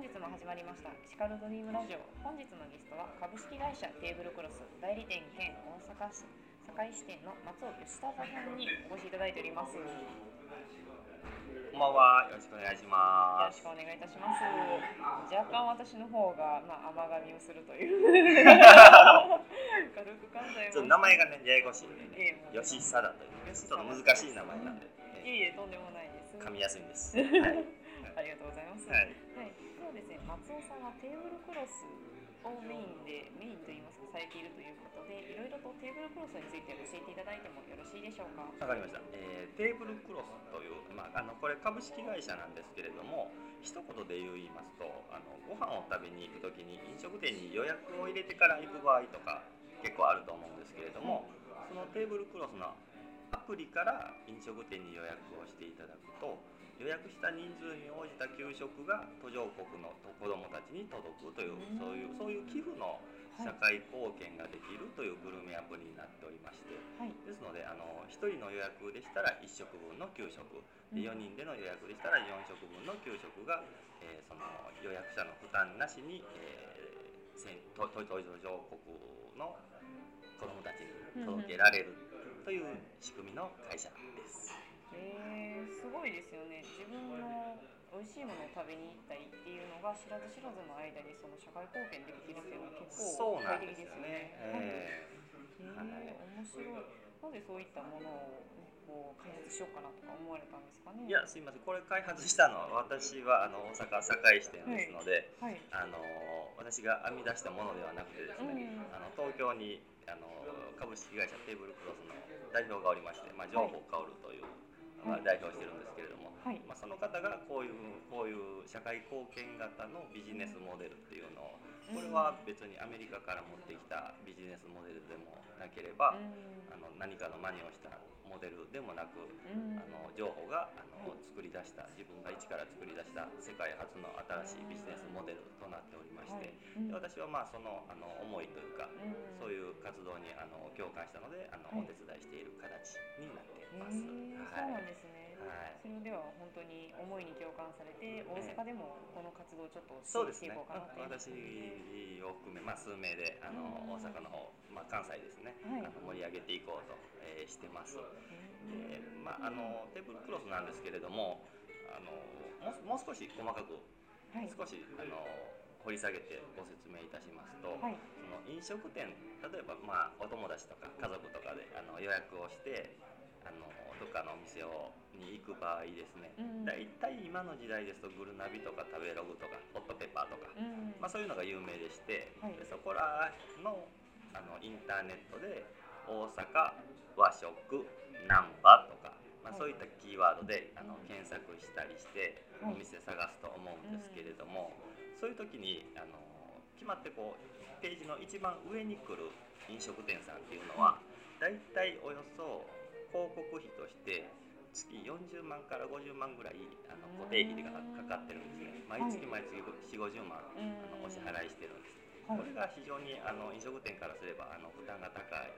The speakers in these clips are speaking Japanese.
本日も始まりましたシカルドリームラジオ。本日のゲストは株式会社テーブルクロス代理店兼大阪市堺支店の松尾義忠さんにお越しいただいております。よこんばんは、よろしくお願いします。ろしくお願いいたします。若干私の方がまあ甘噛みをするという。軽く関西ちょっと名前がね、ややこしいんでね、ええ吉久だという、ちょっと難しい名前なんで、いえいえとんでもないです。噛みやすいんです。はい。はい。ありがとうございます、はい、そうですね、松尾さんはテーブルクロスをメインで、メインといいますか、されているということで、いろいろとテーブルクロスについて教えていただいてもよろしいでしょうか？わかりました。えーテーブルクロスという、まあ、あのこれ株式会社なんですけれども、一言で言いますと、あのご飯を食べに行くときに飲食店に予約を入れてから行く場合とか結構あると思うんですけれども、そのテーブルクロスのアプリから飲食店に予約をしていただくと、予約した人数に応じた給食が途上国の子どもたちに届くという、うんそういうそういう寄付の社会貢献ができるというグルメアプリになっておりまして。はい、ですのであの1人の予約でしたら1食分の給食で4人での予約でしたら4食分の給食が、えーその予約者の負担なしに、えー、途上国の子どもたちに届けられるという仕組みの会社です。えー、すごいですよね。自分の美味しいものを食べに行ったりっていうのが知らず知らずの間にその社会貢献できるっていうのは結構そうなんで快適ですすよよねね。。えはいえー、面白い。なんでそういったものをこう開発しようかなとか思われたんですかね。ーいやすいませんこれ開発したのは私はあの大阪堺支店ですので、はい。あの私が編み出したものではなくてですね、うんあの東京にあの株式会社テーブルクロスの代表がおりまして、まあ、情報薫という、まあはい代表してるんですけれども、はい。まあ、その方がこういうこういう社会貢献型のビジネスモデルっていうのをこれは別にアメリカから持ってきたビジネスモデルでもなければ、あの何かの真似をしたモデルでもなく、うん。うん。あの情報があの作り出した自分が一から作り出した世界初の新しいビジネスモデルとなっておりまして、はい。うんで私はまあそのあの思いというか、うんそういう活動にあの共感したのであの、はいお手伝いしている形になっていえます。ー、そうなんですね。はい。それでは本当に思いに共感されて大阪でもこの活動をちょっと支そうですね。援していこうかなという私を含め、まあ、数名であの、うん。大阪の方、まあ、関西ですね、はい。あの盛り上げていこうと、えーしてます。えでまあ、あのテーブルクロスなんですけれどもあのもうもう少し細かくーはい。少しあの掘り下げてご説明いたしますと、はい。その飲食店例えば、まあ、お友達とか家族とかであの予約をしてあのどっかのお店をに行く場合ですね、うん。だいたい今の時代ですとグルナビとか食べログとかホットペッパーとか、うん。まあ、そういうのが有名でして、はい。でそこらのあのインターネットで大阪和食難波とか、まあ、はい。そういったキーワードであの検索したりしてはい。お店探すと思うんですけれども、そういう時にあの決まってこうページの一番上に来る飲食店さんっていうのはだいたいおよそ広告費として月40万から50万ぐらいあの固定費がかかってるんですね。毎月毎月4 5 0万あのお支払いしてるんです。これが非常にあの飲食店からすればあの負担が高い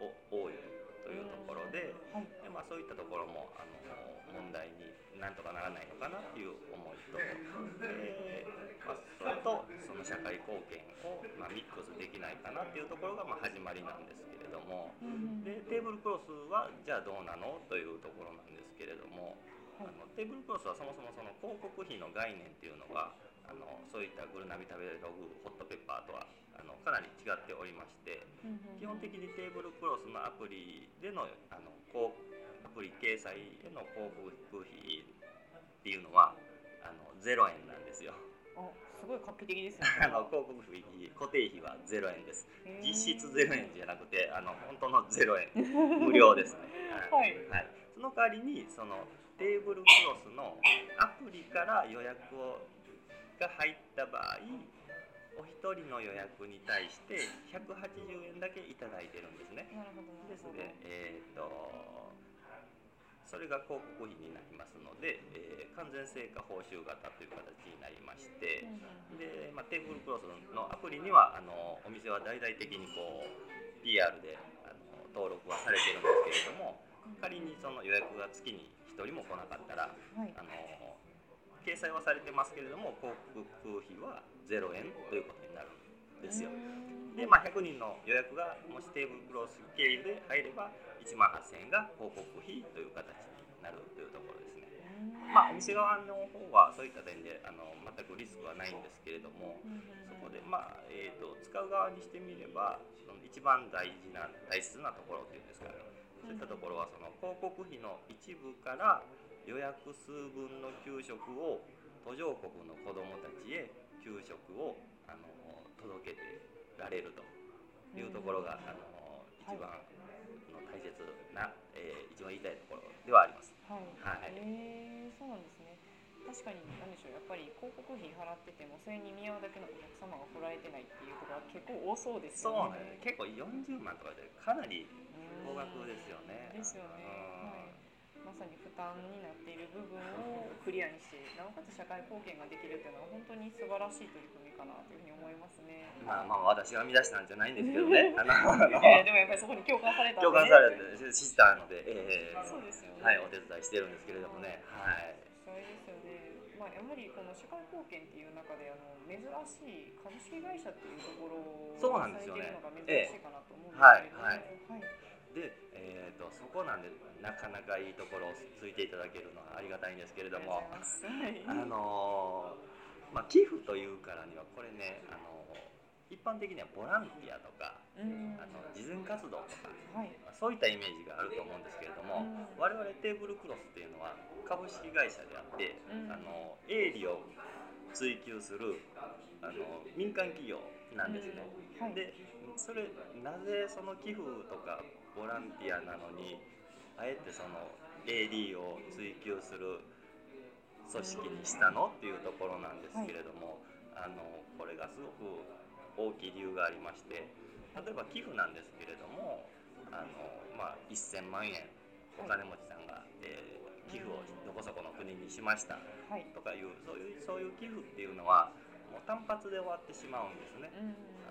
お多いというところではい。で、まあ、そういったところもあの問題になんとかならないのかなっていう思いとで、まあ、それとその社会貢献を、まあ、ミックスできないかなっていうところがまあ始まりなんですも。うんでテーブルクロスはじゃあどうなの？というところなんですけれども。あのテーブルクロスはそもそもその広告費の概念っていうのがあのそういったグルナビ食べログホットペッパーとはあのかなり違っておりましてうん基本的にテーブルクロスのアプリでのあのこうアプリ掲載への広告費っていうのはあの0円なんですよ。あすごい画期的ですね。あの広告費固定費は0円です。実質0円じゃなくてあの本当の0円。無料ですね。はい。はい、その代わりにそのテーブルクロスのアプリから予約をが入った場合お一人の予約に対して180円だけいただいてるんですね。ですので、えー、とそれが広告費になりますので、えー完全成果報酬型という形になりまして、うんで、まあ、テーブルクロスのアプリにはあのお店は大々的にこう PR であの登録はされてるんですけれども仮にその予約が月に1人も来なかったらはいあの掲載はされてますけれども航空費は0円ということになるんですよ。で、まあ、100人の予約がもしテーブルクロス経由で入れば1万8000円が広告費という形になるというところですね。まあ、お店側の方はそういった点であの全くリスクはないんですけれども、そこで、まあえーと、使う側にしてみればその一番大事な大切なところというんですかね。そういったところはその広告費の一部から予約数分の給食を途上国の子どもたちへ給食をあの届けてられるというところが、あの一番の大切な、えー、一番言いたいところではあります。はい。はい、えー、そうなんですね。確かに何でしょうやっぱり広告費払っててもそれに見合うだけのお客様が来られてないっていうところは結構多そうですよね。そうね。結構40万とかでかなり高額ですよね。ですよね。はいまさに負担になっている部分をクリアにしてなおかつ社会貢献ができるというのは本当に素晴らしい取り組みかなというふうに思いますね。まあまあ私が編み出したんじゃないんですけどね。あのえー、でもやっぱりそこに共感された、ね、共感されて知ったので、えー、そうですよね。はい、お手伝いしてるんですけれどもね。はい。それですよね。まあやはりこの社会貢献っていう中であの珍しい株式会社っていうところをそうなんですよね。珍しいかなと思うんですけど、えー、はい、はい、はいで、えーと、そこなんでなかなかいいところをついていただけるのはありがたいんですけれども。あのー、まあ、寄付というからにはこれね、あのー、一般的にはボランティアとか、あの慈善活動とか、はい、そういったイメージがあると思うんですけれども、我々テーブルクロスっていうのは株式会社であって、あの営利を追求するあの民間企業なんですね。はい、でそれなぜその寄付とかボランティアなのにあえてその AD を追求する組織にしたのっていうところなんですけれども、はい、あのこれがすごく大きい理由がありまして例えば寄付なんですけれどもあの、まあ、1000万円お金持ちさんが、えー、寄付をどこそこの国にしました。とかいう、そういうそういう寄付っていうのはもう単発で終わってしまうんですね。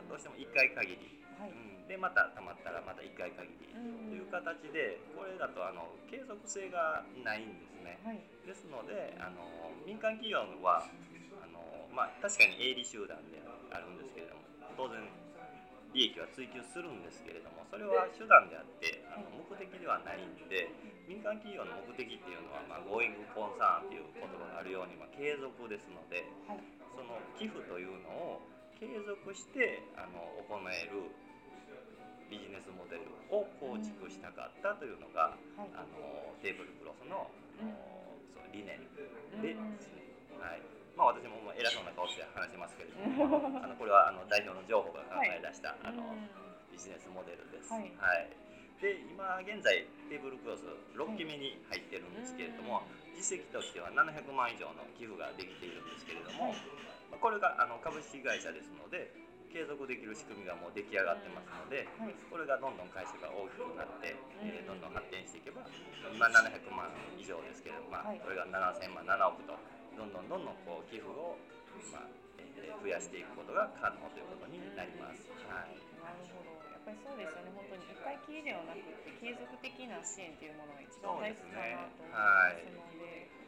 どうしても1回限り。はい、うん、でまたたまったらまた1回限り。という形でこれだとあの継続性がないんですね、はい、ですのであの民間企業はあの、まあ、確かに営利集団であるんですけれども当然利益は追求するんですけれどもそれは手段であってあの目的ではないんで民間企業の目的っていうのは、まあ、ゴーイングコンサーンっていう言葉があるように、まあ、継続ですので、その寄付というのを継続してあの行えるビジネスモデルを構築したかったというのが、はい、あのテーブルクロスの,、うん、その理念でですね、はい。まあ、私も偉そうな顔して話しますけれども あのこれはあの代表の情報が考え出した、はい、あのビジネスモデルです。はい、はいで今現在テーブルクロス6期目に入ってるんですけれども、実績としては700万以上の寄付ができているんですけれども、これがあの株式会社ですので継続できる仕組みがもう出来上がってますので、はい、これがどんどん会社が大きくなって、えー、どんどん発展していけば今700万以上ですけれども、まあ、これが7000万7億とどんどんどんどんこう寄付を、まあえー、増やしていくことが可能ということになります。はい、ぱりそうですよね本当に1回きりではなくて継続的な支援というものが一番大切かなと思いますので。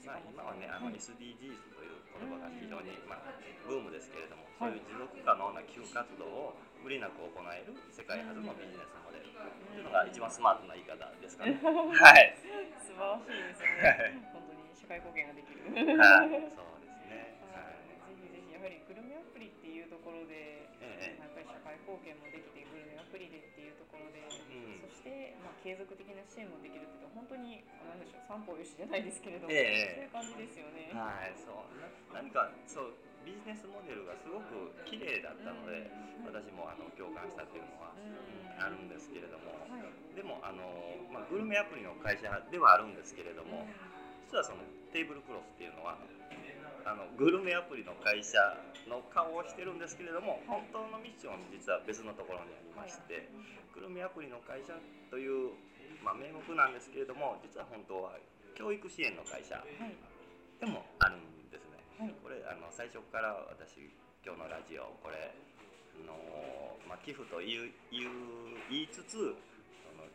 まあ、今はねあの SDGs という言葉が非常に、まあ、ブームですけれども、そういう持続可能な寄付活動を無理なく行える世界初のビジネスモデルというのが一番スマートな言い方ですかね。はい。素晴らしいですね。本当に社会貢献ができる。はい。そうりグルメアプリっていうところで、ええ、やっぱり社会貢献もできてグルメアプリでっていうところで、うん、そしてまあ継続的な支援もできるっていうと本当に何でしょう三歩よしじゃないですけれども、ええ、そういう感じですよね。はい。そう。な何かそうビジネスモデルがすごく綺麗だったので、私もあの共感したっていうのは、あるんですけれども、でもあの、まあ、グルメアプリの会社ではあるんですけれども、実はそのテーブルクロスっていうのはあのグルメアプリの会社の顔をしてるんですけれども本当のミッション実は別のところにありましてグルメアプリの会社という、まあ、名目なんですけれども実は本当は教育支援の会社でもあるんはい、これあの最初から私今日のラジオこれあの、まあ、寄付と言いつつその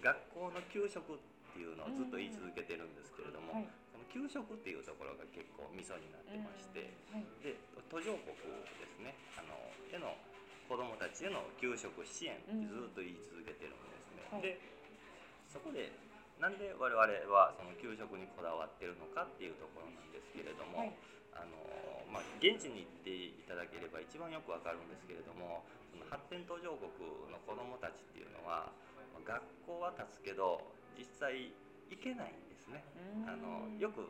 学校の給食っていうのをずっと言い続けてるんですけれども、その給食っていうところが結構ミソになってまして、はい、で途上国ですねあのへの子どもたちへの給食支援ってずっと言い続けてるんですね。はい、でそこでなんで我々はその給食にこだわってるのかっていうところなんですけれども、はい、あのまあ、現地に行っていただければ一番よくわかるんですけれどもその発展途上国の子どもたちっていうのは学校は立つけど実際行けないんですね。あのよく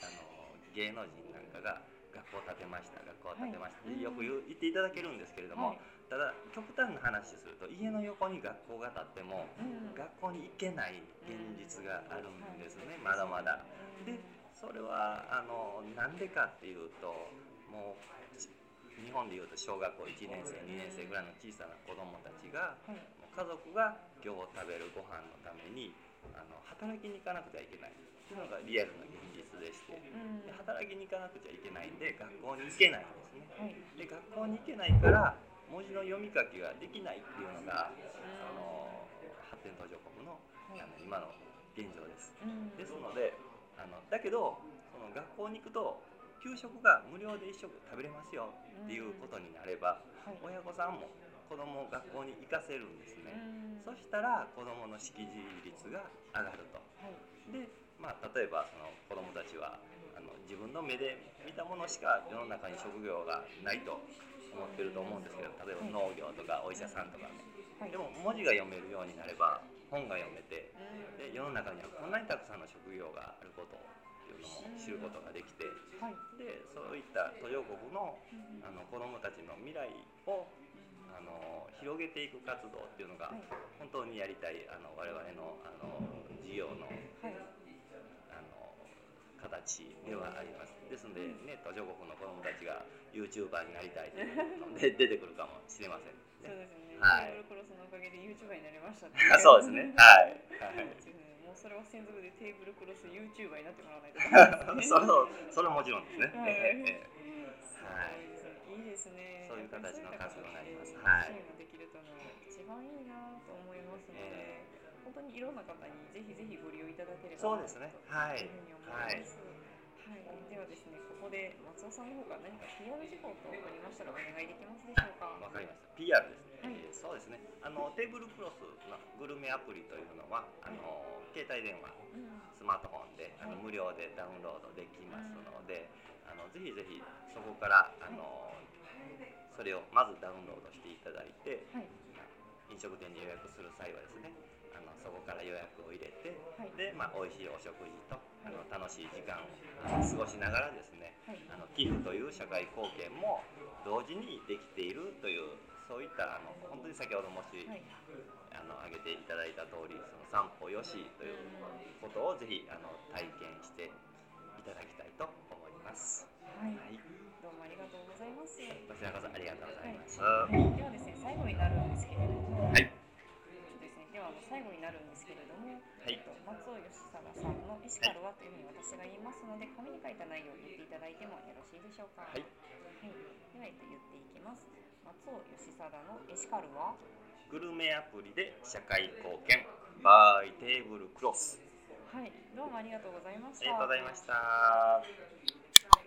あの芸能人なんかが学校建てました学校建てました、はい、よく言っていただけるんですけれども、はい、ただ極端な話すると家の横に学校が建っても、うん、学校に行けない現実があるんですね、まだまだ。でそれはあのなんでかっていうともう日本でいうと小学校1年生2年生ぐらいの小さな子どもたちが、はい、家族が今日食べるご飯のためにあの働きに行かなくてはいけない。っていうのがリアルな現実でして、で働きに行かなくちゃいけないんで学校に行けないんですね。で学校に行けないから文字の読み書きができないっていうのが、あの発展途上国のあの今の現状です。ですのであのだけどその学校に行くと給食が無料で一食食べれますよっていうことになれば、親御さんも子供を学校に行かせるんですね、そしたら子供の識字率が上がると、はい、で、まあ、例えばその子供たちはあの自分の目で見たものしか世の中に職業がないと思ってると思うんですけど例えば農業とかお医者さんとかね、はい、でも文字が読めるようになれば本が読めてで世の中にはこんなにたくさんの職業があることっていうのも知ることができて、はい、でそういった途上国のあの子どもたちの未来をあの広げていく活動っていうのが本当にやりたいあの我々のあの事業の,、あの形ではあります。ですので、ね、途上国の子どもたちが YouTuber になりたいというので出てくるかもしれません、ね。そうですね。はい。クロスのおかげで YouTuber になりました、ね、そうですね。はい。はい。もうそれは専属でテーブルクロス YouTuber になってもらわないと、ね。そうそれはもちろんですね。はい。はいいいですね。そういう形の活動になります。はい。できるとの一番いいなと思いますので、えー、本当にいろんな方にぜひぜひご利用いただければそうですね。はい。というふうに思います。はい、はい、ではですね、ここで松尾さんの方から何か PR 事項とありましたらお願いできますでしょうか。わかりました。PR ですね。はい、そうですね。あのテーブルクロスのグルメアプリというのは、あの、携帯電話、スマートフォンで、あの無料でダウンロードできますので、あのぜひぜひそこからあのそれをまずダウンロードしていただいて、はい、飲食店に予約する際はですねあのそこから予約を入れて、はい、で、まあ、美味しいお食事と、あの楽しい時間を過ごしながらですね、あの寄付という社会貢献も同時にできているというそういったあの本当に先ほどもし、あの挙げていただいた通りその散歩よしということをぜひあの体験していただきたいます。はい、はいどうもありがとうございます。こちらこそありがとうございます。はい、ではですね、最後になるんですけれども、はい。ですね、では最後になるんですけれども、はい、と松尾義貞さんのエシカルはというふうに私が言いますので、紙に書いた内容を言っていただいてもよろしいでしょうか。はい。はい、では、えっと、言っていきます。松尾義貞のエシカルは？グルメアプリで社会貢献バイテーブルクロス。はい、どうもありがとうございました。ありがとうございました。